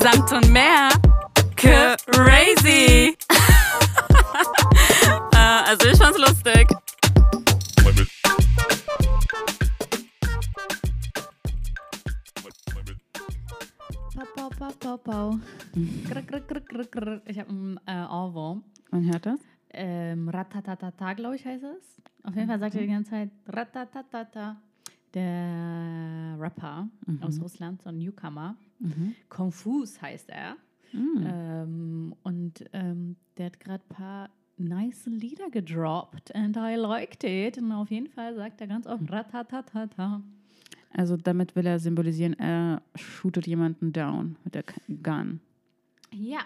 Samt und mehr. Crazy. äh, also ich fand's lustig. Pau, pau, pau, pau. Grr, grr, grr, grr, grr. Ich habe einen äh, Ohrwurm. Man hört das? Ähm, Ratatatata, glaube ich, heißt es. Auf jeden Fall sagt er die ganze Zeit Ratatatata. Der Rapper aus Russland, so ein Newcomer. Confus heißt er. Ähm, und ähm, der hat gerade ein paar nice Lieder gedroppt and I liked it. Und auf jeden Fall sagt er ganz oft Ratatatata. Also damit will er symbolisieren, er shootet jemanden down mit der Gun. Ja.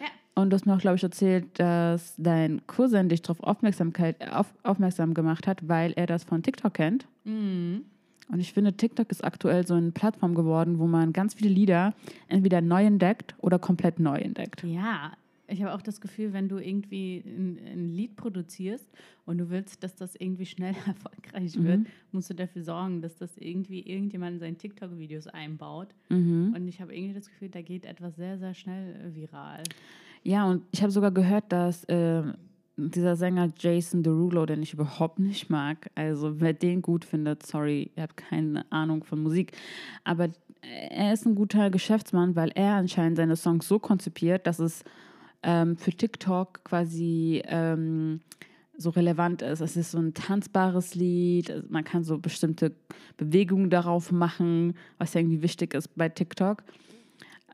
Ja. Und du hast mir auch, glaube ich, erzählt, dass dein Cousin dich darauf Aufmerksamkeit, auf, aufmerksam gemacht hat, weil er das von TikTok kennt. Mhm. Und ich finde, TikTok ist aktuell so eine Plattform geworden, wo man ganz viele Lieder entweder neu entdeckt oder komplett neu entdeckt. Ja, ich habe auch das Gefühl, wenn du irgendwie ein, ein Lied produzierst und du willst, dass das irgendwie schnell erfolgreich wird, musst du dafür sorgen, dass das irgendwie irgendjemand in seinen TikTok-Videos einbaut. Und ich habe irgendwie das Gefühl, da geht etwas sehr, sehr schnell viral. Ja, und ich habe sogar gehört, dass äh, dieser Sänger Jason Derulo, den ich überhaupt nicht mag, also wer den gut findet, sorry, ihr habt keine Ahnung von Musik, aber er ist ein guter Geschäftsmann, weil er anscheinend seine Songs so konzipiert, dass es ähm, für TikTok quasi ähm, so relevant ist. Es ist so ein tanzbares Lied, man kann so bestimmte Bewegungen darauf machen, was irgendwie wichtig ist bei TikTok.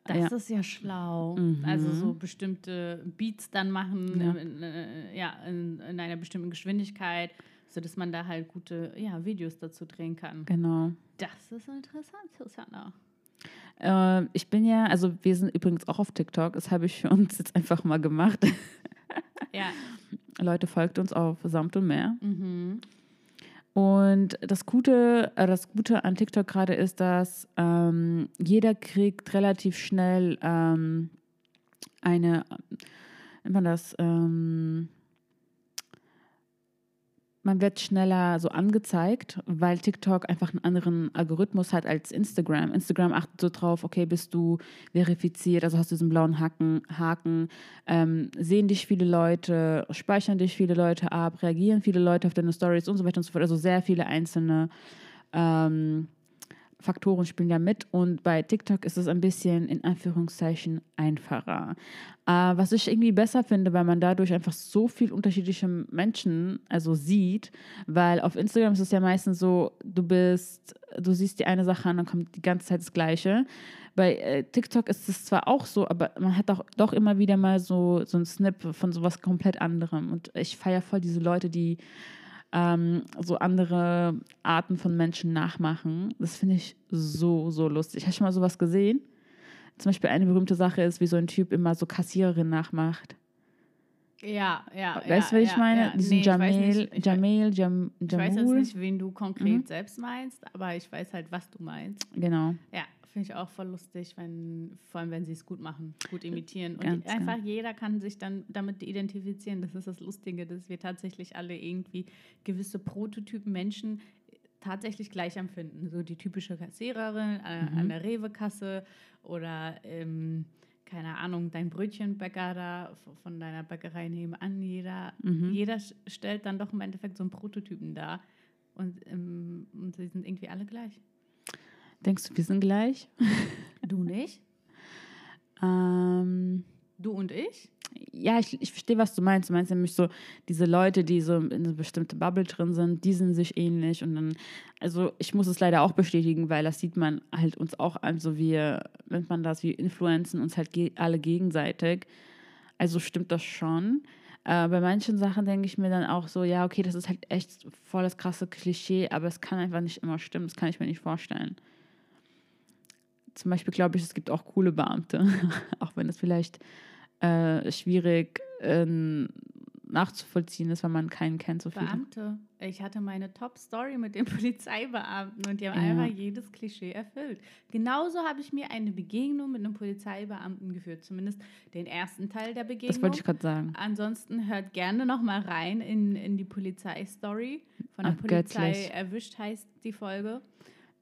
Das Ja. ist ja schlau. Also so bestimmte Beats dann machen, Ja. In, äh, ja, in, in einer bestimmten Geschwindigkeit, sodass man da halt gute ja, Videos dazu drehen kann. Genau. Das ist interessant, Susanna. Äh, ich bin ja, also wir sind übrigens auch auf TikTok, das habe ich für uns jetzt einfach mal gemacht. Ja. Leute, folgt uns auf Samt und Meer. Mhm. Und das Gute, äh, das Gute an TikTok gerade ist, dass ähm, jeder kriegt relativ schnell ähm, eine, nennt man das, ähm, man wird schneller so angezeigt, weil TikTok einfach einen anderen Algorithmus hat als Instagram. Instagram achtet so drauf, okay, bist du verifiziert, also hast du diesen blauen Haken, Haken ähm, sehen dich viele Leute, speichern dich viele Leute ab, reagieren viele Leute auf deine Stories und so weiter und so fort. Also sehr viele einzelne ähm, Faktoren spielen da mit und bei TikTok ist es ein bisschen in Anführungszeichen einfacher. Äh, was ich irgendwie besser finde, weil man dadurch einfach so viel unterschiedliche Menschen also sieht, weil auf Instagram ist es ja meistens so, du bist, du siehst die eine Sache an, dann kommt die ganze Zeit das Gleiche. Bei äh, TikTok ist es zwar auch so, aber man hat auch doch immer wieder mal so, so ein Snip von sowas komplett anderem. Und ich feiere voll diese Leute, die ähm, so andere Arten von Menschen nachmachen. Das finde ich so, so lustig. Hast du schon mal sowas gesehen? Zum Beispiel eine berühmte Sache ist, wie so ein Typ immer so Kassiererin nachmacht. Ja, ja. Weißt du, ja, was ich ja, meine? Ja. Diesen Nee, Jamel. Ich, Jamel, Jam, ich weiß jetzt Jamul. nicht, wen du konkret selbst meinst, aber ich weiß halt, was du meinst. Genau. Ja, finde ich auch voll lustig, wenn, vor allem wenn sie es gut machen, gut imitieren. Und Ganz einfach jeder kann sich dann damit identifizieren. Das ist das Lustige, dass wir tatsächlich alle irgendwie gewisse Prototypen Menschen tatsächlich gleich empfinden. So die typische Kassiererin äh, an der Rewe-Kasse oder ähm, keine Ahnung, dein Brötchenbäcker da von deiner Bäckerei nebenan. Jeder, jeder sch- stellt dann doch im Endeffekt so einen Prototypen dar. Und, ähm, und sie sind irgendwie alle gleich. Denkst du, wir sind gleich? Du nicht? Ähm, Du und ich? ja, ich, ich verstehe, was du meinst. Du meinst nämlich so, diese Leute, die so in eine bestimmte Bubble drin sind, die sind sich ähnlich. Und dann, also ich muss es leider auch bestätigen, weil das sieht man halt uns auch an, so wir, nennt man das, wir influenzen uns halt ge alle gegenseitig. Also stimmt das schon. Äh, bei manchen Sachen denke ich mir dann auch so, ja, okay, das ist halt echt voll das krasse Klischee, aber es kann einfach nicht immer stimmen. Das kann ich mir nicht vorstellen. Zum Beispiel glaube ich, es gibt auch coole Beamte, auch wenn es vielleicht äh, schwierig äh, nachzuvollziehen ist, wenn man keinen kennt. So viele. Beamte. Ich hatte meine Top-Story mit den Polizeibeamten und die haben Ja. einfach jedes Klischee erfüllt. Genauso habe ich mir eine Begegnung mit einem Polizeibeamten geführt, zumindest den ersten Teil der Begegnung. Das wollte ich gerade sagen. Ansonsten hört gerne noch mal rein in, in die Polizeistory von der Ach, Polizei göttlich. erwischt heißt die Folge.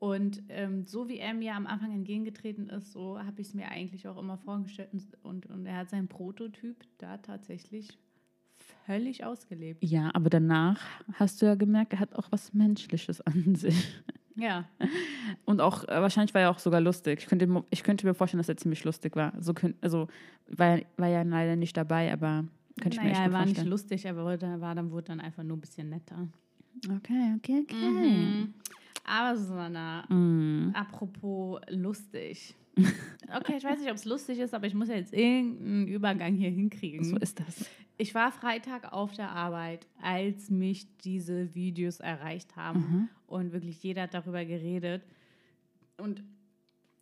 Und ähm, so wie er mir am Anfang entgegengetreten ist, so habe ich es mir eigentlich auch immer vorgestellt. Und, und er hat seinen Prototyp da tatsächlich völlig ausgelebt. Ja, aber danach hast du ja gemerkt, er hat auch was Menschliches an sich. Ja. Und auch, äh, wahrscheinlich war er auch sogar lustig. Ich könnte, ich könnte mir vorstellen, dass er ziemlich lustig war. So könnt, also war, war ja leider nicht dabei, aber könnte ich mir naja, echt er war nicht vorstellen. lustig, er wurde, war dann, wurde dann einfach nur ein bisschen netter. Okay, okay, okay. Mhm. Aber Susanna, Mhm. apropos lustig. Okay, ich weiß nicht, ob es lustig ist, aber ich muss ja jetzt irgendeinen Übergang hier hinkriegen. So ist das. Ich war Freitag auf der Arbeit, als mich diese Videos erreicht haben. Mhm. Und wirklich jeder hat darüber geredet. Und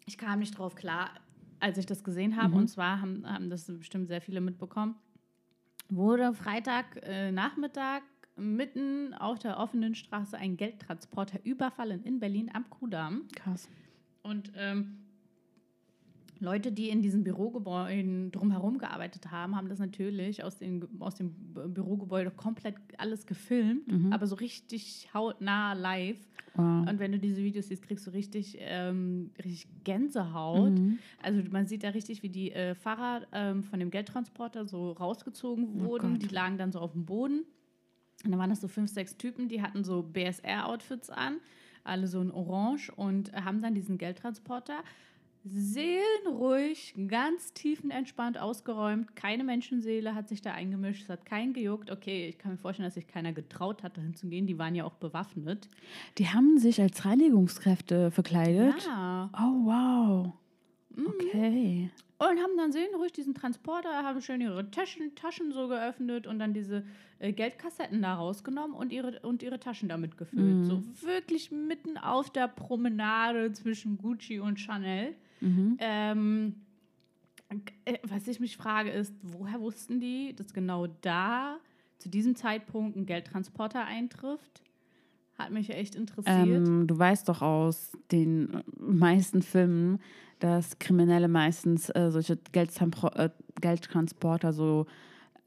ich kam nicht drauf klar, als ich das gesehen habe. Mhm. Und zwar haben, haben das bestimmt sehr viele mitbekommen. Wurde Freitag äh, Nachmittag mitten auf der offenen Straße ein Geldtransporter überfallen in Berlin am Kudamm. Krass. Und ähm, Leute, die in diesen Bürogebäuden drumherum gearbeitet haben, haben das natürlich aus, den, aus dem Bü- Bürogebäude komplett alles gefilmt, Mhm. aber so richtig hautnah live. Wow. Und wenn du diese Videos siehst, kriegst du richtig, ähm, richtig Gänsehaut. Mhm. Also man sieht da richtig, wie die äh, Fahrer ähm, von dem Geldtransporter so rausgezogen Oh wurden. Gott. die lagen dann so auf dem Boden. Und dann waren das so fünf, sechs Typen, die hatten so BSR-Outfits an, alle so in Orange und haben dann diesen Geldtransporter seelenruhig, ganz tiefenentspannt ausgeräumt. Keine Menschenseele hat sich da eingemischt, es hat keinen gejuckt. Okay, ich kann mir vorstellen, dass sich keiner getraut hat, dahin zu gehen. Die waren ja auch bewaffnet. Die haben sich als Reinigungskräfte verkleidet. Ja. Oh, wow. Okay. Und haben dann seelenruhig diesen Transporter, haben schön ihre Taschen, Taschen so geöffnet und dann diese äh, Geldkassetten da rausgenommen und ihre, und ihre Taschen damit gefüllt. Mhm. So wirklich mitten auf der Promenade zwischen Gucci und Chanel. Mhm. Ähm, äh, was ich mich frage ist, woher wussten die, dass genau da zu diesem Zeitpunkt ein Geldtransporter eintrifft? Hat mich echt interessiert. Ähm, du weißt doch aus den meisten Filmen, dass Kriminelle meistens äh, solche Geldtranspro äh, Geldtransporter so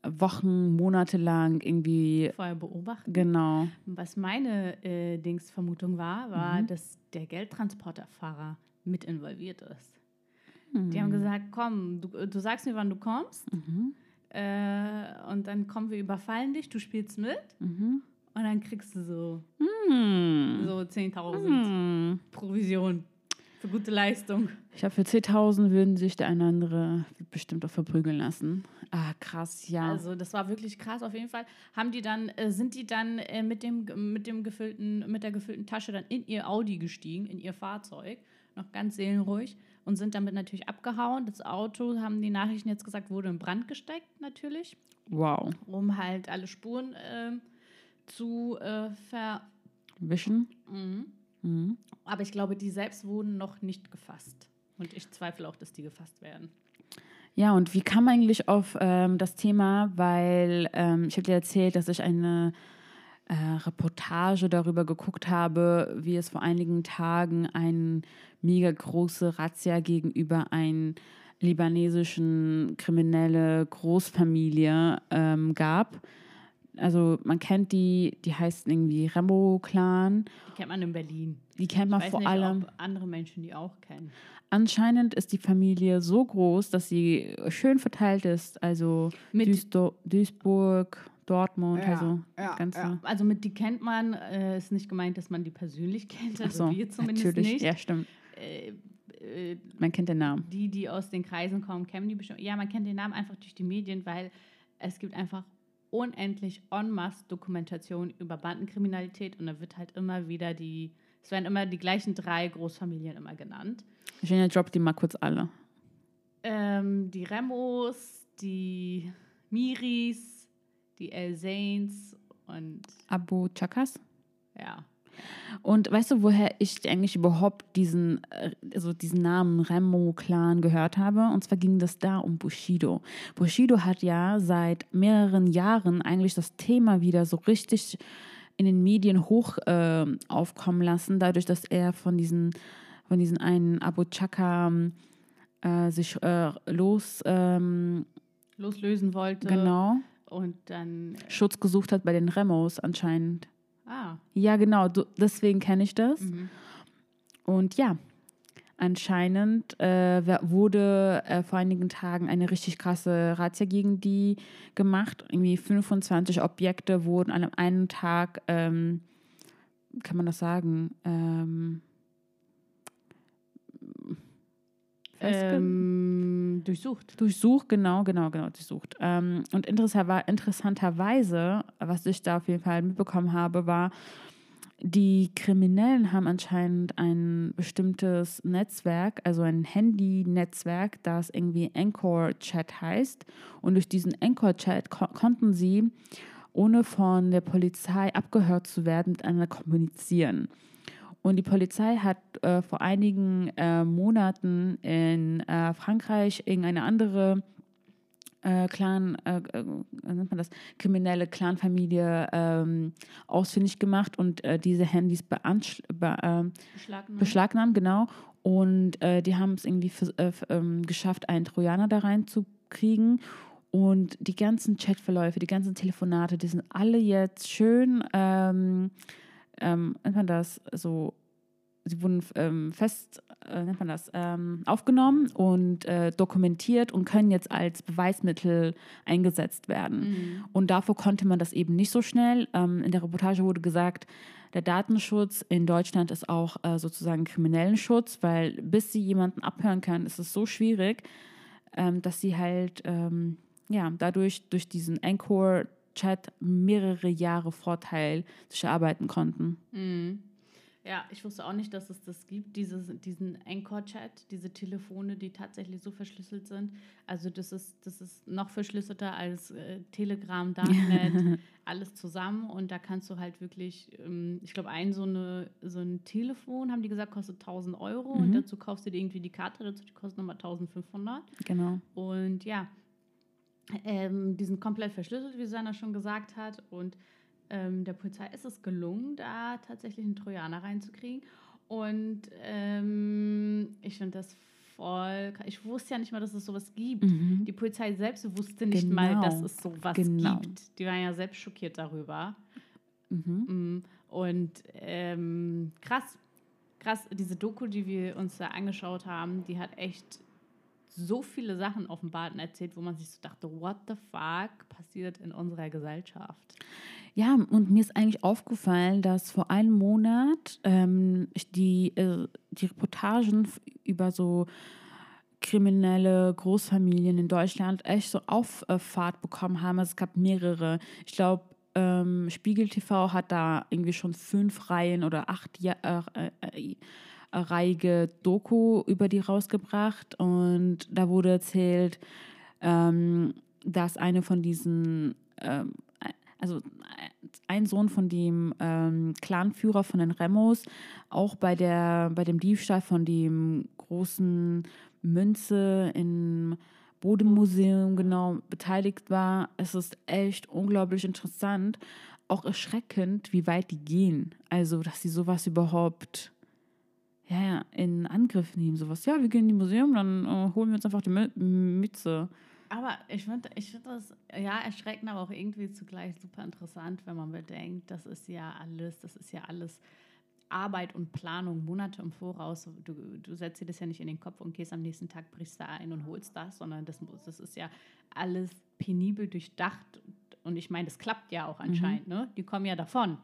Wochen, Monate lang irgendwie. Vorher beobachten. Genau. Was meine äh, Dingsvermutung war, war, Mhm. dass der Geldtransporterfahrer mit involviert ist. Mhm. Die haben gesagt, komm, du, du sagst mir, wann du kommst Mhm. äh, und dann kommen wir, überfallen dich, du spielst mit Mhm. und dann kriegst du so, Mhm. so 10.000 Mhm. Provision für gute Leistung. Ich glaube, für 10.000 würden sich der eine oder andere bestimmt auch verprügeln lassen. Ah, krass, ja. Also das war wirklich krass auf jeden Fall. Haben die dann, äh, sind die dann äh, mit, dem, mit, dem gefüllten, mit der gefüllten Tasche dann in ihr Audi gestiegen, in ihr Fahrzeug, noch ganz seelenruhig und sind damit natürlich abgehauen. Das Auto, haben die Nachrichten jetzt gesagt, wurde in Brand gesteckt natürlich, wow. um halt alle Spuren ähm, zu äh, ver... Wischen. Mhm. Mhm. Aber ich glaube, die selbst wurden noch nicht gefasst. Und ich zweifle auch, dass die gefasst werden. Ja, und wie kam man eigentlich auf ähm, das Thema? Weil ähm, ich habe dir erzählt, dass ich eine äh, Reportage darüber geguckt habe, wie es vor einigen Tagen eine mega große Razzia gegenüber einer libanesischen kriminelle Großfamilie ähm, gab. Also man kennt die, die heißen irgendwie Remo-Clan. Die kennt man in Berlin. Die kennt man vor nicht, allem. andere Menschen die auch kennen. Anscheinend ist die Familie so groß, dass sie schön verteilt ist. Also Mit- Duisdo Duisburg, Dortmund, also ja, ganze. ja. Also mit die kennt man, äh, ist nicht gemeint, dass man die persönlich kennt. Also so, wir zumindest natürlich. nicht. Ja, stimmt. Äh, äh, Man kennt den Namen. die, die aus den Kreisen kommen, kennen die bestimmt. Ja, man kennt den Namen einfach durch die Medien, weil es gibt einfach unendlich en masse Dokumentation über Bandenkriminalität und da wird halt immer wieder die, es werden immer die gleichen drei Großfamilien immer genannt. Genia droppt die mal kurz alle. Ähm, die Remos, die Miris, die El Zains und Abu Chakas. ja. Und weißt du, woher ich eigentlich überhaupt diesen, also diesen Namen Remo-Clan gehört habe? Und zwar ging das da um Bushido. Bushido hat ja seit mehreren Jahren eigentlich das Thema wieder so richtig in den Medien hoch äh, aufkommen lassen, dadurch, dass er von diesen, von diesen einen Abu Chaka äh, sich äh, los, ähm, loslösen wollte. genau, Und dann, Schutz gesucht hat bei den Remos anscheinend. Ah, Ja, genau, du, deswegen kenne ich das. mhm. und ja, anscheinend äh, wurde äh, vor einigen Tagen eine richtig krasse Razzia gegen die gemacht. Irgendwie 25 Objekte wurden an einem Tag, ähm, kann man das sagen, ähm, Ähm, durchsucht. Durchsucht, genau, genau, genau, durchsucht. Ähm, und interessanter- interessanterweise, was ich da auf jeden Fall mitbekommen habe, war, die Kriminellen haben anscheinend ein bestimmtes Netzwerk, also ein Handy-Netzwerk, das irgendwie Anchor-Chat heißt. Und durch diesen Anchor-Chat ko konnten sie, ohne von der Polizei abgehört zu werden, miteinander kommunizieren. Und die Polizei hat äh, vor einigen äh, Monaten in äh, Frankreich irgendeine andere äh, Clan, äh, äh, nennt man das, kriminelle Clanfamilie ähm, ausfindig gemacht und diese Handys beansch- be, Beschlagnahmt. beschlagnahmt, genau. Und die haben es irgendwie vers- äh, f- ähm, geschafft, einen Trojaner da reinzukriegen. Und die ganzen Chatverläufe, die ganzen Telefonate, die sind alle jetzt schön, ähm, ähm, nennt man das, so, sie wurden ähm, fest, äh, nennt man das, ähm, aufgenommen und äh, dokumentiert und können jetzt als Beweismittel eingesetzt werden. Mhm. Und davor konnte man das eben nicht so schnell. Ähm, in der Reportage wurde gesagt, der Datenschutz in Deutschland ist auch äh, sozusagen kriminellen Schutz, weil bis sie jemanden abhören können, ist es so schwierig, ähm, dass sie halt ähm, ja dadurch durch diesen Anchor-Chat mehrere Jahre Vorteil sich erarbeiten konnten. Mhm. Ja, ich wusste auch nicht, dass es das gibt, dieses, diesen Anchor-Chat, diese Telefone, die tatsächlich so verschlüsselt sind. Also das ist, das ist noch verschlüsselter als äh, Telegram, Darknet, alles zusammen. Und da kannst du halt wirklich, ähm, ich glaube, ein so, eine, so ein Telefon, haben die gesagt, kostet 1000 Euro. Und Mhm. dazu kaufst du dir irgendwie die Karte, dazu die kostet nochmal 1500. Genau. Und ja, ähm, die sind komplett verschlüsselt, wie Sanna schon gesagt hat. Und ähm, der Polizei ist es gelungen, da tatsächlich einen Trojaner reinzukriegen. Und ähm, ich finde das voll. Ich wusste ja nicht mal, dass es sowas gibt. Mhm. Die Polizei selbst wusste nicht Genau. mal, dass es sowas Genau. gibt. Die waren ja selbst schockiert darüber. Mhm. Mm, Und ähm, krass, krass, diese Doku, die wir uns da angeschaut haben, die hat echt so viele Sachen offenbart und erzählt, wo man sich so dachte, what the fuck passiert in unserer Gesellschaft? Ja, und mir ist eigentlich aufgefallen, dass vor einem Monat ähm, die, äh, die Reportagen über so kriminelle Großfamilien in Deutschland echt so Auffahrt bekommen haben. Also es gab mehrere. Ich glaube, ähm, Spiegel TV hat da irgendwie schon fünf Reihen oder acht ja äh, äh, reige Doku über die rausgebracht. Und da wurde erzählt, ähm, dass eine von diesen, ähm, also ein Sohn von dem ähm, Clanführer von den Remos auch bei, der, bei dem Diebstahl von dem großen Münze im Bodemuseum genau beteiligt war. Es ist echt unglaublich interessant, auch erschreckend, wie weit die gehen. Also, dass sie sowas überhaupt ja, ja, in Angriff nehmen. Sowas, ja, wir gehen in die Museum, dann äh, holen wir uns einfach die Mü Mütze. Aber ich finde ich find das ja erschreckend, aber auch irgendwie zugleich super interessant, wenn man bedenkt, das ist ja alles, das ist ja alles Arbeit und Planung Monate im Voraus. Du, du setzt dir das ja nicht in den Kopf und gehst am nächsten Tag, brichst da ein und holst das, sondern das, muss- das ist ja alles penibel durchdacht. Und ich meine, das klappt ja auch anscheinend, ne? Die kommen ja davon,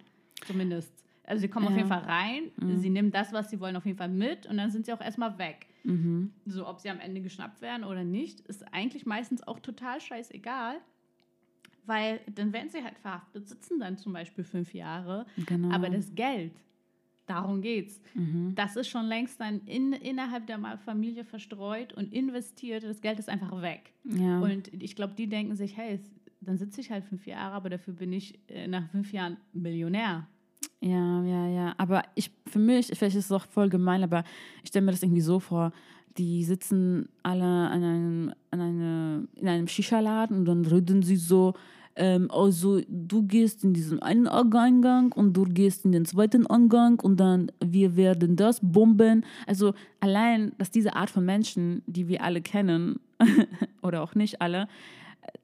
zumindest. Also sie kommen auf Ja. jeden Fall rein, sie nehmen das, was sie wollen, auf jeden Fall mit und dann sind sie auch erstmal weg. Mhm. So, ob sie am Ende geschnappt werden oder nicht, ist eigentlich meistens auch total scheißegal. Weil dann werden sie halt verhaftet, sitzen dann zum Beispiel fünf Jahre. Genau. Aber das Geld, darum geht's. Mhm. Das ist schon längst dann in, innerhalb der Familie verstreut und investiert. Das Geld ist einfach weg. ja. Und ich glaube, die denken sich, hey, dann sitze ich halt fünf Jahre, aber dafür bin ich äh, nach fünf Jahren Millionär. Ja, ja, ja. Aber ich, für mich, vielleicht ist es auch voll gemein, aber ich stelle mir das irgendwie so vor. Die sitzen alle an einem, an eine, in einem Shisha-Laden und dann reden sie so, ähm, also du gehst in diesen einen Eingang und du gehst in den zweiten Eingang und dann wir werden das bomben. Also allein, dass diese Art von Menschen, die wir alle kennen, oder auch nicht alle,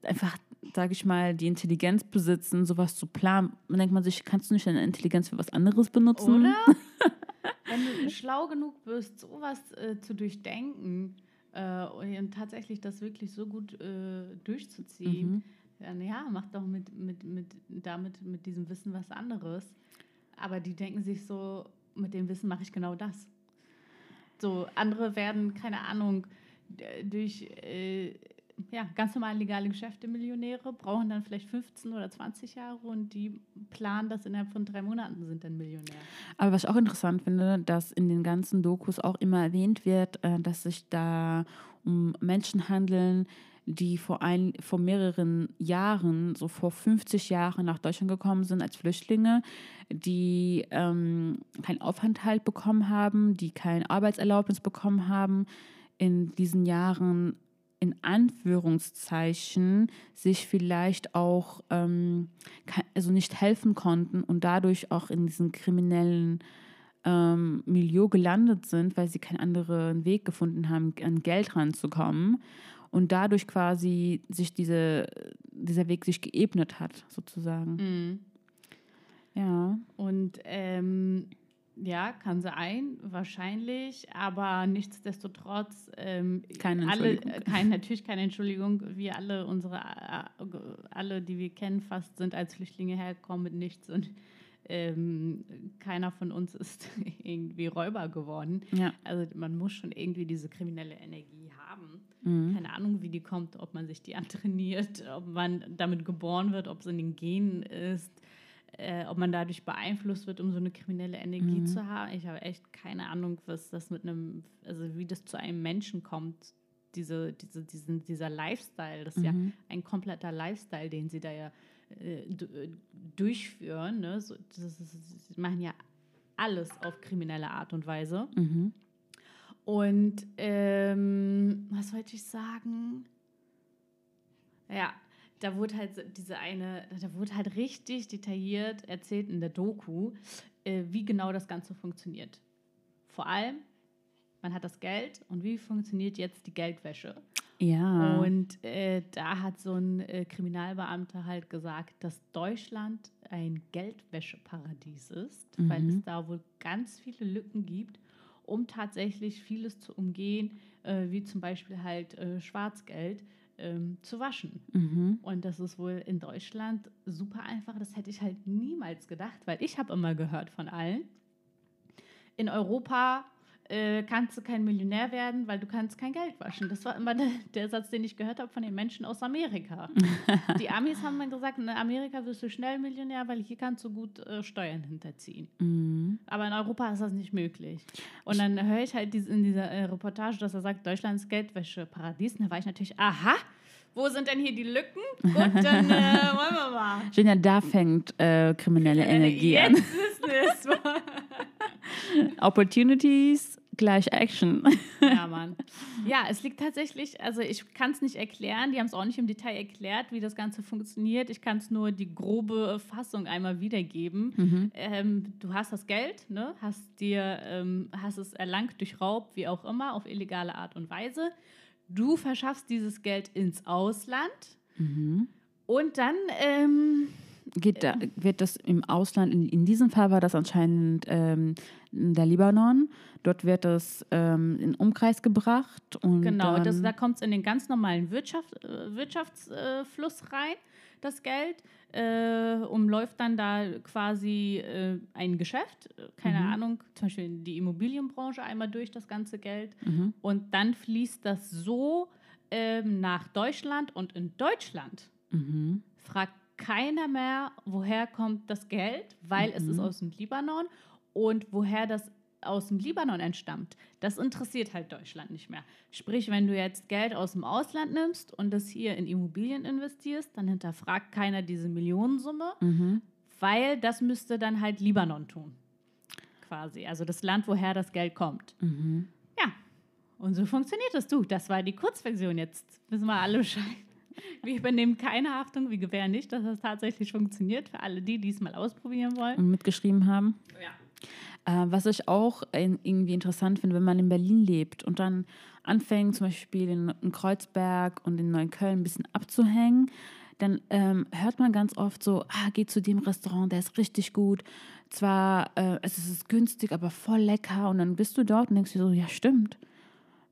einfach, sage ich mal, die Intelligenz besitzen, sowas zu planen. Dann denkt man sich, kannst du nicht deine Intelligenz für was anderes benutzen? Oder? wenn du schlau genug bist, sowas äh, zu durchdenken äh, und tatsächlich das wirklich so gut äh, durchzuziehen, Mhm. dann ja, mach doch mit, mit, mit, damit, mit diesem Wissen was anderes. Aber die denken sich so, mit dem Wissen mache ich genau das. So, andere werden, keine Ahnung, durch äh, ja, ganz normal legale Geschäfte Millionäre, brauchen dann vielleicht 15 oder 20 Jahre und die planen das innerhalb von drei Monaten, sind dann Millionär. Aber was ich auch interessant finde, dass in den ganzen Dokus auch immer erwähnt wird, äh, dass sich da um Menschen handeln, die vor, ein, vor mehreren Jahren, so vor 50 Jahren nach Deutschland gekommen sind als Flüchtlinge, die ähm, keinen Aufenthalt bekommen haben, die keine Arbeitserlaubnis bekommen haben, in diesen Jahren in Anführungszeichen sich vielleicht auch ähm, also nicht helfen konnten und dadurch auch in diesen kriminellen ähm, Milieu gelandet sind, weil sie keinen anderen Weg gefunden haben, an Geld ranzukommen und dadurch quasi sich diese, dieser Weg sich geebnet hat, sozusagen. Ja. Und ähm, ja, kann sein, wahrscheinlich, aber nichtsdestotrotz, ähm, Keine alle, Entschuldigung. äh, kein, natürlich keine Entschuldigung. Wir alle, unsere, äh, alle, die wir kennen, fast sind als Flüchtlinge hergekommen mit nichts und ähm, keiner von uns ist irgendwie Räuber geworden. Ja. Also man muss schon irgendwie diese kriminelle Energie haben. Mhm. Keine Ahnung, wie die kommt, ob man sich die antrainiert, ob man damit geboren wird, ob es in den Genen ist, äh, ob man dadurch beeinflusst wird, um so eine kriminelle Energie Mhm. zu haben. Ich habe echt keine Ahnung, was das mit einem, also wie das zu einem Menschen kommt, diese, diese, diesen, dieser Lifestyle. Das ist ja Mhm. ein kompletter Lifestyle, den sie da ja äh, äh, durchführen. Ne? So, das ist, sie machen ja alles auf kriminelle Art und Weise. Mhm. Und ähm, was wollte ich sagen? Ja, da wurde halt diese eine, da wurde halt richtig detailliert erzählt in der Doku, äh, wie genau das Ganze funktioniert. Vor allem, man hat das Geld und wie funktioniert jetzt die Geldwäsche? Ja. Und äh, da hat so ein äh, Kriminalbeamter halt gesagt, dass Deutschland ein Geldwäscheparadies ist, weil Mhm. es da wohl ganz viele Lücken gibt, um tatsächlich vieles zu umgehen, äh, wie zum Beispiel halt äh, Schwarzgeld ähm, zu waschen. mhm. Und das ist wohl in Deutschland super einfach. Das hätte ich halt niemals gedacht, weil ich habe immer gehört von allen. In Europa äh, kannst du kein Millionär werden, weil du kannst kein Geld waschen. Das war immer der, der Satz, den ich gehört habe von den Menschen aus Amerika. Die Amis haben mir gesagt, in Amerika wirst du schnell Millionär, weil hier kannst du gut äh, Steuern hinterziehen. Mhm. Aber in Europa ist das nicht möglich. Und dann höre ich halt in dieser äh, Reportage, dass er sagt, Deutschland ist Geldwäscheparadies. Und da war ich natürlich, aha, wo sind denn hier die Lücken? Gut, dann äh, wollen wir mal. Genia, da fängt äh, kriminelle Energie an. Jetzt ist es. Opportunities gleich Action. ja, Mann. Ja, es liegt tatsächlich, also ich kann es nicht erklären, die haben es auch nicht im Detail erklärt, wie das Ganze funktioniert. Ich kann es nur die grobe Fassung einmal wiedergeben. Mhm. Ähm, du hast das Geld, ne? hast, dir, ähm, hast es erlangt durch Raub, wie auch immer, auf illegale Art und Weise. Du verschaffst dieses Geld ins Ausland Mhm. und dann ähm, Geht da, wird das im Ausland, in, in diesem Fall war das anscheinend ähm, der Libanon. Dort wird es ähm, in Umkreis gebracht. Und Genau, das, da kommt es in den ganz normalen Wirtschaft, äh, Wirtschaftsfluss rein, das Geld. Äh, umläuft dann da quasi äh, ein Geschäft, keine Mhm. Ahnung, zum Beispiel die Immobilienbranche einmal durch das ganze Geld. Mhm. Und dann fließt das so ähm, nach Deutschland und in Deutschland Mhm. fragt keiner mehr, woher kommt das Geld, weil es ist Mhm. aus dem Libanon und woher das aus dem Libanon entstammt. Das interessiert halt Deutschland nicht mehr. Sprich, wenn du jetzt Geld aus dem Ausland nimmst und das hier in Immobilien investierst, dann hinterfragt keiner diese Millionensumme, Mhm. weil das müsste dann halt Libanon tun. Quasi. Also das Land, woher das Geld kommt. Mhm. Ja, und so funktioniert das. Du, das war die Kurzversion. Jetzt wissen wir alle Bescheid. Wir übernehmen keine Haftung, wir gewähren nicht, dass das tatsächlich funktioniert. Für alle die, die es mal ausprobieren wollen. Und mitgeschrieben haben. Ja. Äh, was ich auch irgendwie interessant finde, wenn man in Berlin lebt und dann anfängt, zum Beispiel in, in Kreuzberg und in Neukölln ein bisschen abzuhängen, dann ähm, hört man ganz oft so, ah, geh zu dem Restaurant, der ist richtig gut. Zwar, äh, es ist günstig, aber voll lecker. Und dann bist du dort und denkst dir so, ja, stimmt.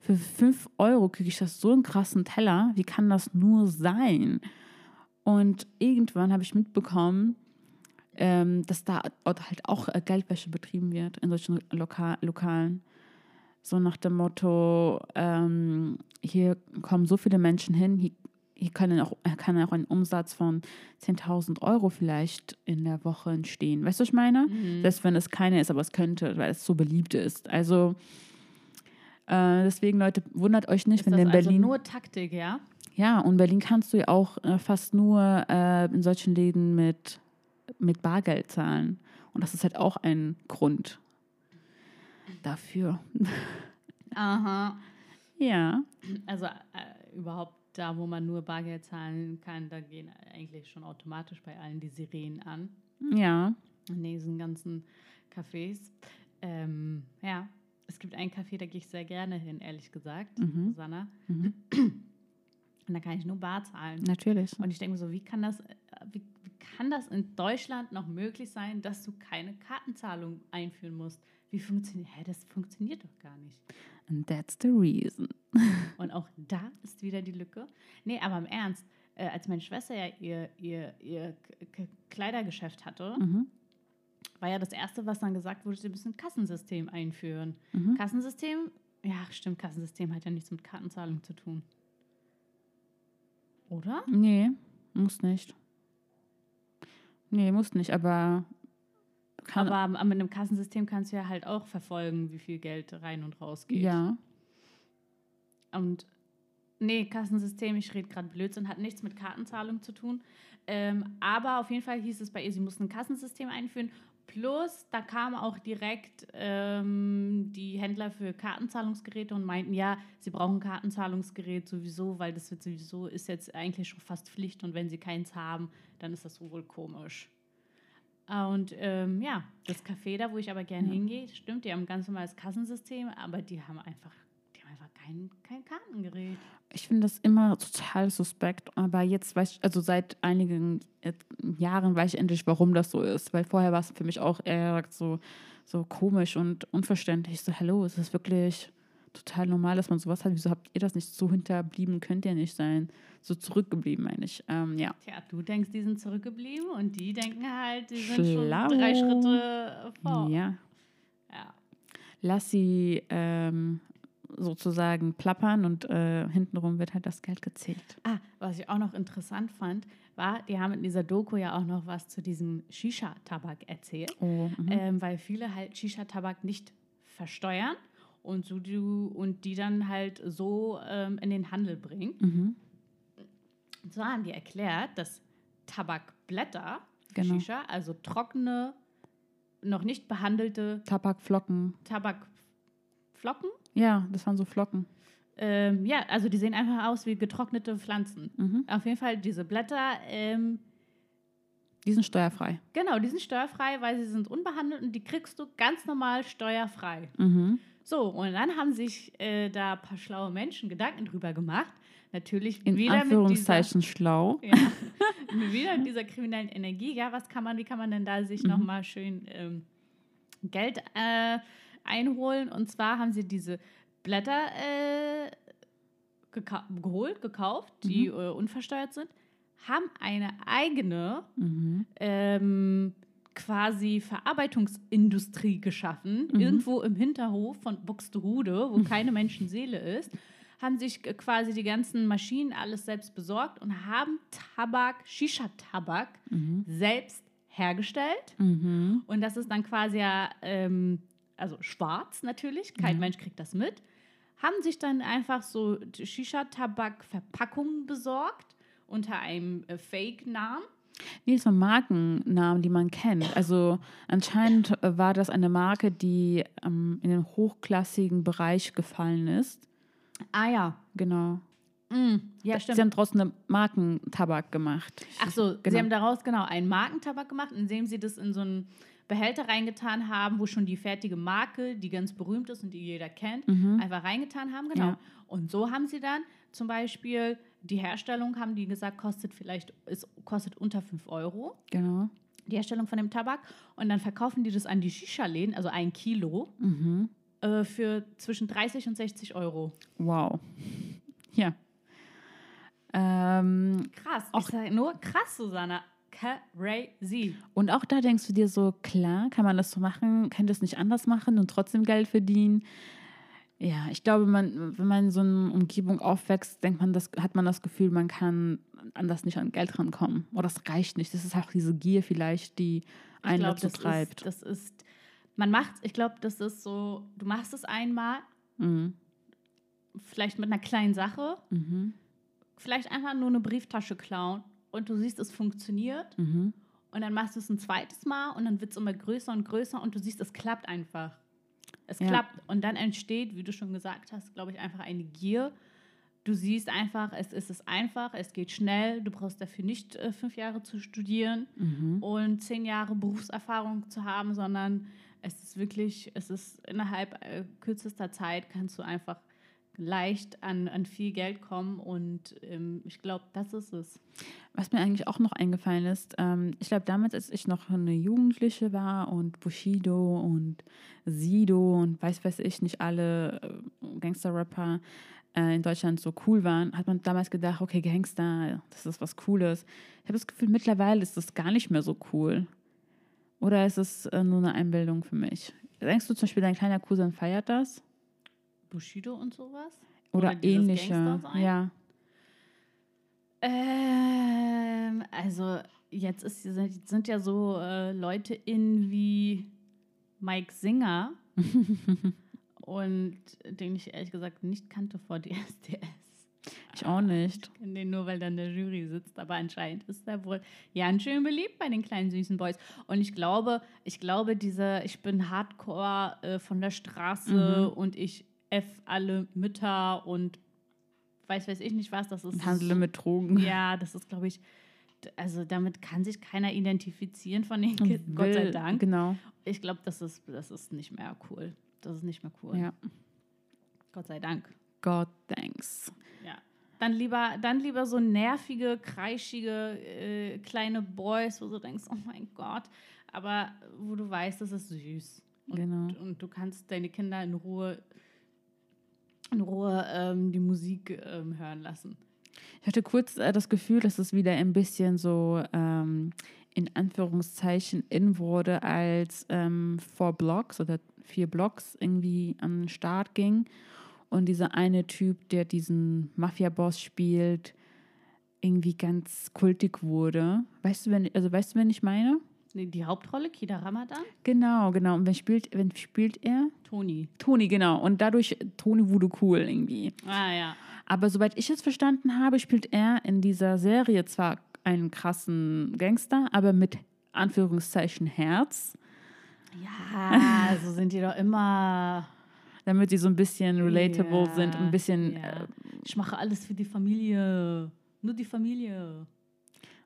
Für 5 Euro kriege ich das so einen krassen Teller. Wie kann das nur sein? Und irgendwann habe ich mitbekommen, ähm, dass da halt auch äh, Geldwäsche betrieben wird in solchen Loka Lokalen. So nach dem Motto, ähm, hier kommen so viele Menschen hin, hier, hier kann, auch, kann auch ein Umsatz von 10.000 Euro vielleicht in der Woche entstehen. Weißt du, was ich meine? Mhm. Selbst wenn es keine ist, aber es könnte, weil es so beliebt ist. Also äh, deswegen, Leute, wundert euch nicht, ist wenn in also Berlin... nur Taktik, ja? Ja, und Berlin kannst du ja auch äh, fast nur äh, in solchen Läden mit, mit Bargeld zahlen. Und das ist halt auch ein Grund dafür. Aha. Ja. Also äh, überhaupt da, wo man nur Bargeld zahlen kann, da gehen eigentlich schon automatisch bei allen die Sirenen an. Ja. In diesen ganzen Cafés. Ähm, ja, es gibt einen Café, da gehe ich sehr gerne hin, ehrlich gesagt, Mhm. Susanna. Mhm. Und da kann ich nur bar zahlen. Natürlich. Und ich denke mir so, wie kann das, äh, wie, wie kann das in Deutschland noch möglich sein, dass du keine Kartenzahlung einführen musst? Wie funktioniert, hä, das funktioniert doch gar nicht. And that's the reason. Und auch da ist wieder die Lücke. Nee, aber im Ernst, äh, als meine Schwester ja ihr, ihr, ihr K- Kleidergeschäft hatte, Mhm. war ja das Erste, was dann gesagt wurde, sie müssen ein Kassensystem einführen. Mhm. Kassensystem, ja, stimmt, Kassensystem hat ja nichts mit Kartenzahlung zu tun. Oder? Nee, muss nicht. Nee, muss nicht, aber kann. Aber mit einem Kassensystem kannst du ja halt auch verfolgen, wie viel Geld rein und raus geht. ja. Und nee, Kassensystem, ich rede gerade Blödsinn, hat nichts mit Kartenzahlung zu tun. Ähm, aber auf jeden Fall hieß es bei ihr, sie mussten ein Kassensystem einführen. Plus, da kamen auch direkt ähm, die Händler für Kartenzahlungsgeräte und meinten, ja, sie brauchen Kartenzahlungsgerät sowieso, weil das wird sowieso, ist jetzt eigentlich schon fast Pflicht und wenn sie keins haben, dann ist das wohl komisch. Ah, Und ähm, ja, das Café da, wo ich aber gerne Ja. hingehe, stimmt, die haben ein ganz normales Kassensystem, aber die haben einfach kein, kein Kartengerät. Ich finde das immer total suspekt, aber jetzt weiß ich, also seit einigen äh, Jahren weiß ich endlich, warum das so ist. Weil vorher war es für mich auch eher so, so komisch und unverständlich. So, hallo, es ist wirklich total normal, dass man sowas hat. Wieso habt ihr das nicht so hinterblieben? Könnt ihr nicht sein. So zurückgeblieben, meine ich. Ähm, ja. Tja, du denkst, die sind zurückgeblieben und die denken halt, die sind Schlau. schon drei Schritte vor. Ja. Ja. Lass sie ähm, sozusagen plappern und äh, hintenrum wird halt das Geld gezählt. Ah, was ich auch noch interessant fand, war, die haben in dieser Doku ja auch noch was zu diesem Shisha-Tabak erzählt. Oh, mhm. ähm, weil viele halt Shisha-Tabak nicht versteuern und, so die, und die dann halt so ähm, in den Handel bringen. mhm. Und so haben die erklärt, dass Tabakblätter, Genau. Shisha, also trockene, noch nicht behandelte Tabakflocken. Tabakflocken, Ja, das waren so Flocken. ähm, ja, also die sehen einfach aus wie getrocknete Pflanzen. Mhm. Auf jeden Fall diese Blätter, ähm, Die sind steuerfrei. genau, die sind steuerfrei, weil sie sind unbehandelt und die kriegst du ganz normal steuerfrei. Mhm. So, und dann haben sich äh, da ein paar schlaue Menschen Gedanken drüber gemacht. Natürlich In wieder mit dieser, Anführungszeichen schlau. ja, wieder mit dieser kriminellen Energie. Ja, was kann man, wie kann man denn da sich Mhm. nochmal schön ähm, Geld äh, einholen? Und zwar haben sie diese Blätter äh, geka geholt, gekauft, die Mhm. äh, unversteuert sind, haben eine eigene Mhm. ähm, quasi Verarbeitungsindustrie geschaffen, Mhm. irgendwo im Hinterhof von Buxtehude, wo keine Menschenseele ist, haben sich quasi die ganzen Maschinen alles selbst besorgt und haben Tabak, Shisha-Tabak Mhm. selbst hergestellt. Mhm. Und das ist dann quasi ja, ähm, also schwarz natürlich, kein Ja. Mensch kriegt das mit. Haben sich dann einfach so Shisha-Tabak-Verpackungen besorgt unter einem äh, Fake-Namen. Nee, so Markennamen, die man kennt. Also anscheinend äh, war das eine Marke, die ähm, in den hochklassigen Bereich gefallen ist. Ah ja. Genau. Mm, ja, Sie stimmt. haben draußen eine Markentabak gemacht. Ach so, Genau. sie haben daraus genau einen Markentabak gemacht, indem sie das in so ein Behälter reingetan haben, wo schon die fertige Marke, die ganz berühmt ist und die jeder kennt, einfach reingetan haben. Genau. Ja. Und so haben sie dann zum Beispiel die Herstellung, haben die gesagt, kostet vielleicht, es kostet unter 5 Euro Genau. die Herstellung von dem Tabak. Und dann verkaufen die das an die Shisha-Läden, also ein Kilo, Mhm. äh, für zwischen 30 und 60 Euro. Wow. Ja. Ähm, Krass. Auch- ich sag nur krass, Susanna. Crazy. und auch da denkst du dir so, klar, kann man das so machen, kann das nicht anders machen und trotzdem Geld verdienen. Ja, ich glaube, man, wenn man in so einer Umgebung aufwächst, denkt man, das, hat man das Gefühl, man kann anders nicht an Geld rankommen. Oder das reicht nicht. Das ist auch diese Gier vielleicht, die einen glaub, dazu das treibt. Ist, das ist, man macht, ich glaube, das ist so, du machst es einmal, Mhm. vielleicht mit einer kleinen Sache, Mhm. vielleicht einfach nur eine Brieftasche klauen und du siehst, es funktioniert. Mhm. Und dann machst du es ein zweites Mal und dann wird es immer größer und größer und du siehst, es klappt einfach. Es Ja. klappt. Und dann entsteht, wie du schon gesagt hast, glaube ich, einfach eine Gier. Du siehst einfach, es ist es einfach, es geht schnell, du brauchst dafür nicht äh, fünf Jahre zu studieren Mhm. und zehn Jahre Berufserfahrung zu haben, sondern es ist wirklich, es ist innerhalb äh, kürzester Zeit kannst du einfach leicht an, an viel Geld kommen und ähm, ich glaube, das ist es. Was mir eigentlich auch noch eingefallen ist, ähm, ich glaube, damals, als ich noch eine Jugendliche war und Bushido und Sido und weiß weiß ich nicht alle äh, Gangster-Rapper äh, in Deutschland so cool waren, hat man damals gedacht, okay, Gangster, das ist was Cooles. Ich habe das Gefühl, mittlerweile ist das gar nicht mehr so cool. Oder ist es äh, nur eine Einbildung für mich? Denkst du zum Beispiel, dein kleiner Cousin feiert das? Bushido und sowas? Oder, dieses ähnliche? Ja. Ähm, also jetzt ist, sind, ja so äh, Leute in wie Mike Singer und den ich ehrlich gesagt nicht kannte vor DSDS. Ich auch nicht. Ich kenne den nur, weil in der Jury sitzt, aber anscheinend ist er wohl ganz schön beliebt bei den kleinen süßen Boys. Und ich glaube, ich glaube, diese, ich bin Hardcore äh, von der Straße und ich F alle Mütter und weiß weiß ich nicht was, das ist Handle mit Drogen. ja, das ist, glaube ich, also damit kann sich keiner identifizieren von den Kids, Gott sei Dank. Genau. Ich glaube, das ist, das ist nicht mehr cool. Das ist nicht mehr cool. Ja. Gott sei Dank. God thanks. Ja. Dann lieber, dann lieber so nervige, kreischige äh, kleine Boys, wo du denkst, oh mein Gott, aber wo du weißt, das ist süß. Und, Genau. und du kannst deine Kinder in Ruhe, in Ruhe ähm, die Musik ähm, hören lassen. Ich hatte kurz äh, das Gefühl, dass es wieder ein bisschen so ähm, in Anführungszeichen in wurde, als ähm, Four Blocks oder vier Blocks irgendwie an den Start ging. Und dieser eine Typ, der diesen Mafia-Boss spielt, irgendwie ganz kultig wurde. Weißt du, wenn, also weißt du, wen ich meine? Die Hauptrolle, Kida Ramadan? Genau, genau. Und wen spielt, wen spielt er? Toni. Toni, genau. Und dadurch, Toni wurde cool irgendwie. Ah ja. Aber soweit ich es verstanden habe, spielt er in dieser Serie zwar einen krassen Gangster, aber mit Anführungszeichen Herz, Ja, so sind die doch immer. damit sie so ein bisschen relatable Ja, sind ein bisschen, ja. äh, Ich mache alles für die Familie. Nur die Familie.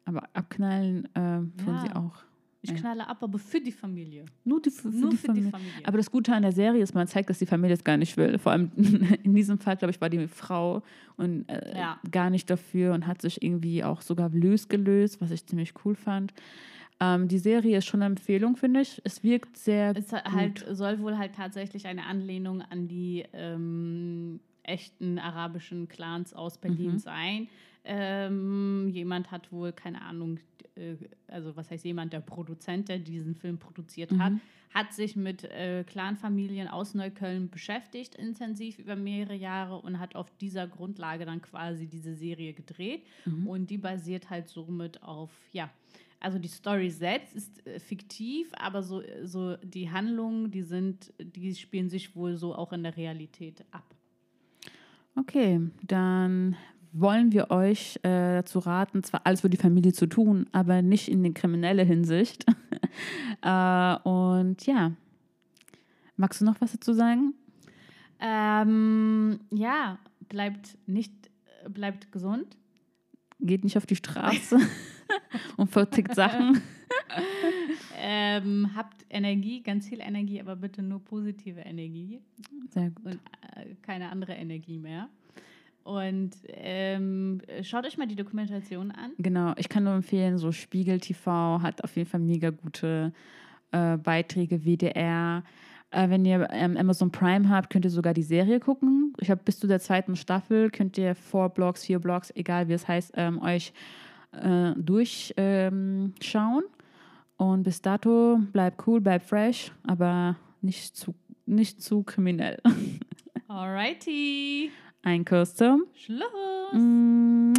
aber abknallen äh, tun Ja. sie auch. Ich knalle ab, aber für die Familie. Nur, die, für Nur die für die Familie. Familie. Aber das Gute an der Serie ist, man zeigt, dass die Familie es gar nicht will. Vor allem in diesem Fall, glaube ich, war die Frau und äh, Ja. gar nicht dafür und hat sich irgendwie auch sogar losgelöst, was ich ziemlich cool fand. Ähm, die Serie ist schon eine Empfehlung, finde ich. Es wirkt sehr es gut. halt, soll wohl halt tatsächlich eine Anlehnung an die ähm, echten arabischen Clans aus Berlin Mhm. sein. Ähm, jemand hat wohl, keine Ahnung, äh, also was heißt jemand, der Produzent, der diesen Film produziert hat, Mhm. hat sich mit äh, Clanfamilien aus Neukölln beschäftigt, intensiv über mehrere Jahre und hat auf dieser Grundlage dann quasi diese Serie gedreht. Mhm. Und die basiert halt somit auf, ja, also die Story selbst ist äh, fiktiv, aber so, so die Handlungen, die sind, die spielen sich wohl so auch in der Realität ab. Okay, dann wollen wir euch äh, dazu raten, zwar alles für die Familie zu tun, aber nicht in die kriminelle Hinsicht. äh, und ja, magst du noch was dazu sagen? Ähm, ja, bleibt nicht, bleibt gesund. Geht nicht auf die Straße und vertickt Sachen. ähm, habt Energie, ganz viel Energie, aber bitte nur positive Energie Sehr gut. und äh, keine andere Energie mehr. Und ähm, schaut euch mal die Dokumentation an. Genau, ich kann nur empfehlen, so Spiegel TV hat auf jeden Fall mega gute äh, Beiträge, WDR. Äh, wenn ihr ähm, Amazon Prime habt, könnt ihr sogar die Serie gucken. Ich habe bis zu der zweiten Staffel, könnt ihr vier Blogs, vier Blogs, egal wie es heißt, ähm, euch äh, durchschauen. Ähm. Und bis dato bleibt cool, bleibt fresh, aber nicht zu, nicht zu kriminell. Alrighty. Ein Kuss zum Schluss. Mm.